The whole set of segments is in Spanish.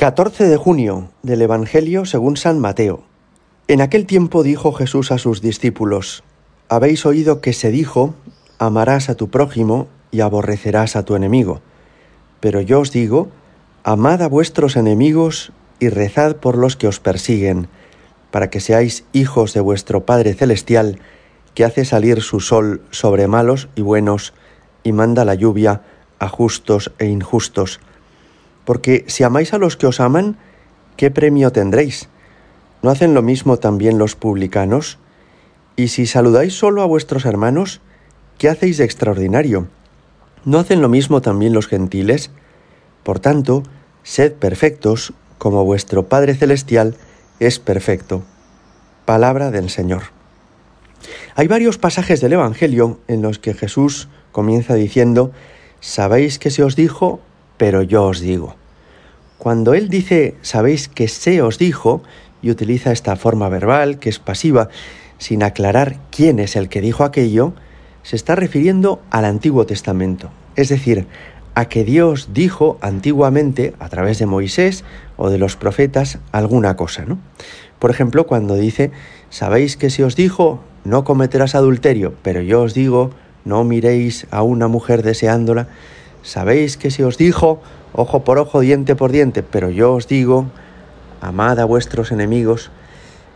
14 de junio del Evangelio según San Mateo. En aquel tiempo dijo Jesús a sus discípulos, Habéis oído que se dijo, amarás a tu prójimo y aborrecerás a tu enemigo. Pero yo os digo, amad a vuestros enemigos y rezad por los que os persiguen, para que seáis hijos de vuestro Padre Celestial, que hace salir su sol sobre malos y buenos, y manda la lluvia a justos e injustos. Porque si amáis a los que os aman, ¿qué premio tendréis? ¿No hacen lo mismo también los publicanos? Y si saludáis solo a vuestros hermanos, ¿qué hacéis de extraordinario? ¿No hacen lo mismo también los gentiles? Por tanto, sed perfectos, como vuestro Padre Celestial es perfecto. Palabra del Señor. Hay varios pasajes del Evangelio en los que Jesús comienza diciendo, Sabéis que se os dijo, pero yo os digo. Cuando él dice, sabéis que se os dijo, y utiliza esta forma verbal que es pasiva, sin aclarar quién es el que dijo aquello, se está refiriendo al Antiguo Testamento, es decir, a que Dios dijo antiguamente, a través de Moisés o de los profetas, alguna cosa, ¿no? Por ejemplo, cuando dice, sabéis que se os dijo, no cometerás adulterio, pero yo os digo, no miréis a una mujer deseándola, sabéis que se os dijo, ojo por ojo, diente por diente, pero yo os digo, amad a vuestros enemigos,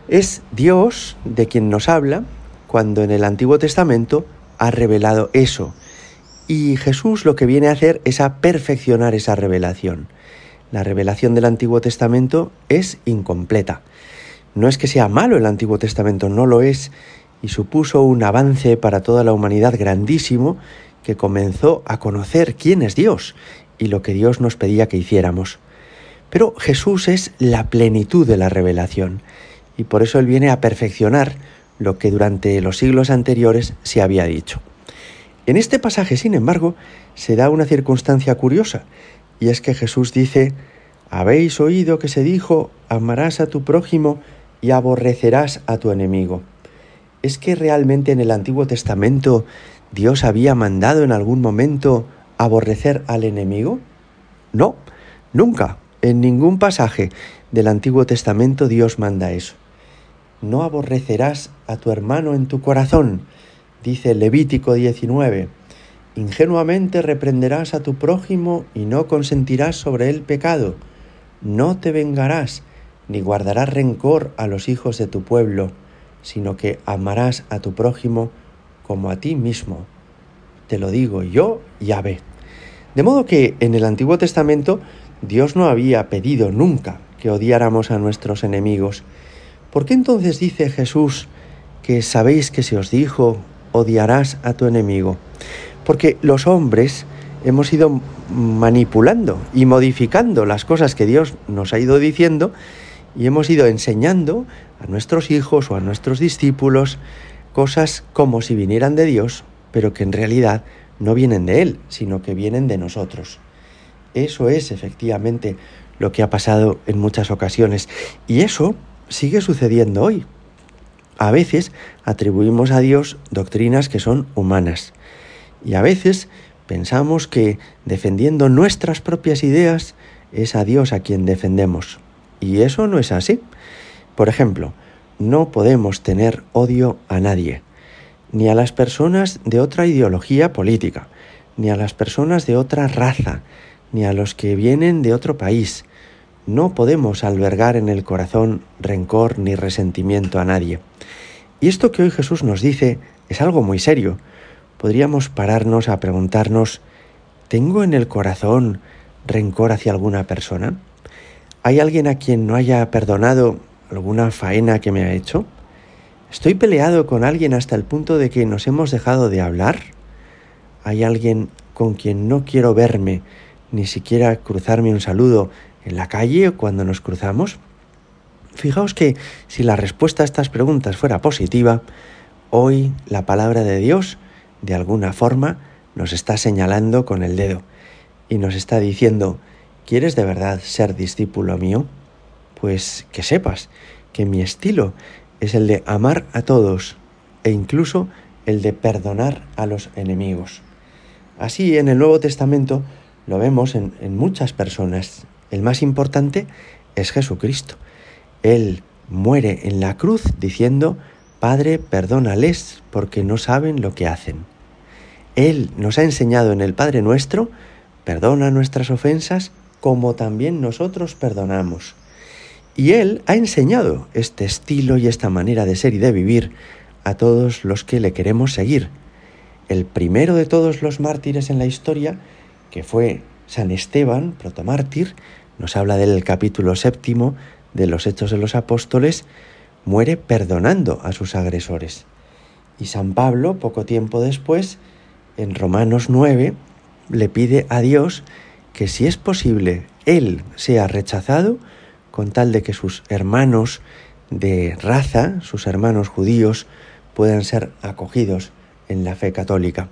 es Dios de quien nos habla cuando en el Antiguo Testamento ha revelado eso. Y Jesús lo que viene a hacer es a perfeccionar esa revelación. La revelación del Antiguo Testamento es incompleta. No es que sea malo el Antiguo Testamento, no lo es, y supuso un avance para toda la humanidad grandísimo que comenzó a conocer quién es Dios y lo que Dios nos pedía que hiciéramos. Pero Jesús es la plenitud de la revelación y por eso Él viene a perfeccionar lo que durante los siglos anteriores se había dicho. En este pasaje, sin embargo, se da una circunstancia curiosa, y es que Jesús dice, habéis oído que se dijo, amarás a tu prójimo y aborrecerás a tu enemigo. ¿Es que realmente en el Antiguo Testamento Dios había mandado en algún momento aborrecer al enemigo? No, nunca, en ningún pasaje del Antiguo Testamento Dios manda eso. No aborrecerás a tu hermano en tu corazón, dice Levítico 19. Ingenuamente reprenderás a tu prójimo y no consentirás sobre él pecado. No te vengarás, ni guardarás rencor a los hijos de tu pueblo, sino que amarás a tu prójimo como a ti mismo. Te lo digo yo, Yahvé. De modo que en el Antiguo Testamento Dios no había pedido nunca que odiáramos a nuestros enemigos. ¿Por qué entonces dice Jesús que sabéis que se os dijo, odiarás a tu enemigo? Porque los hombres hemos ido manipulando y modificando las cosas que Dios nos ha ido diciendo y hemos ido enseñando a nuestros hijos o a nuestros discípulos cosas como si vinieran de Dios, pero que en realidad no vienen de Él, sino que vienen de nosotros. Eso es efectivamente lo que ha pasado en muchas ocasiones y eso sigue sucediendo hoy. A veces atribuimos a Dios doctrinas que son humanas y a veces pensamos que defendiendo nuestras propias ideas es a Dios a quien defendemos. Y eso no es así. Por ejemplo, no podemos tener odio a nadie ni a las personas de otra ideología política, ni a las personas de otra raza, ni a los que vienen de otro país. No podemos albergar en el corazón rencor ni resentimiento a nadie. Y esto que hoy Jesús nos dice es algo muy serio. Podríamos pararnos a preguntarnos, ¿tengo en el corazón rencor hacia alguna persona? ¿Hay alguien a quien no haya perdonado alguna faena que me ha hecho? ¿Estoy peleado con alguien hasta el punto de que nos hemos dejado de hablar? ¿Hay alguien con quien no quiero verme, ni siquiera cruzarme un saludo en la calle o cuando nos cruzamos? Fijaos que si la respuesta a estas preguntas fuera positiva, hoy la palabra de Dios, de alguna forma, nos está señalando con el dedo y nos está diciendo, ¿quieres de verdad ser discípulo mío? Pues que sepas que mi estilo es el de amar a todos e incluso el de perdonar a los enemigos. Así en el Nuevo Testamento lo vemos en, muchas personas El más importante es Jesucristo. Él muere en la cruz diciendo, Padre, perdónales porque no saben lo que hacen. Él nos ha enseñado en el Padre nuestro, perdona nuestras ofensas como también nosotros perdonamos. Y Él ha enseñado este estilo y esta manera de ser y de vivir a todos los que le queremos seguir. El primero de todos los mártires en la historia, que fue San Esteban, protomártir, nos habla del capítulo séptimo de los Hechos de los Apóstoles, muere perdonando a sus agresores. Y San Pablo, poco tiempo después, en Romanos 9, le pide a Dios que si es posible él sea rechazado, con tal de que sus hermanos de raza, sus hermanos judíos, puedan ser acogidos en la fe católica.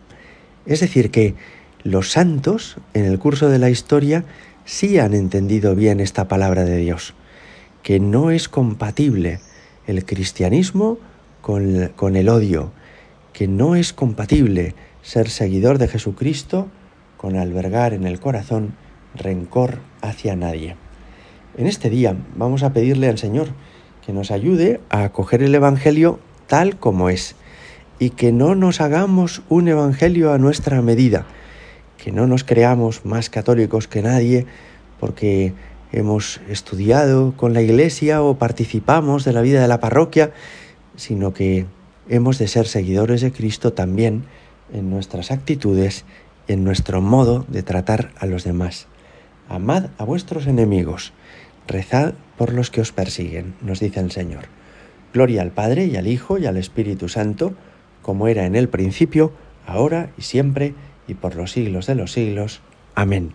Es decir, que los santos en el curso de la historia sí han entendido bien esta palabra de Dios, que no es compatible el cristianismo con, con el odio, que no es compatible ser seguidor de Jesucristo con albergar en el corazón rencor hacia nadie. En este día vamos a pedirle al Señor que nos ayude a acoger el Evangelio tal como es y que no nos hagamos un Evangelio a nuestra medida, que no nos creamos más católicos que nadie porque hemos estudiado con la Iglesia o participamos de la vida de la parroquia, sino que hemos de ser seguidores de Cristo también en nuestras actitudes, en nuestro modo de tratar a los demás. Amad a vuestros enemigos, rezad por los que os persiguen, nos dice el Señor. Gloria al Padre y al Hijo y al Espíritu Santo, como era en el principio, ahora y siempre, y por los siglos de los siglos. Amén.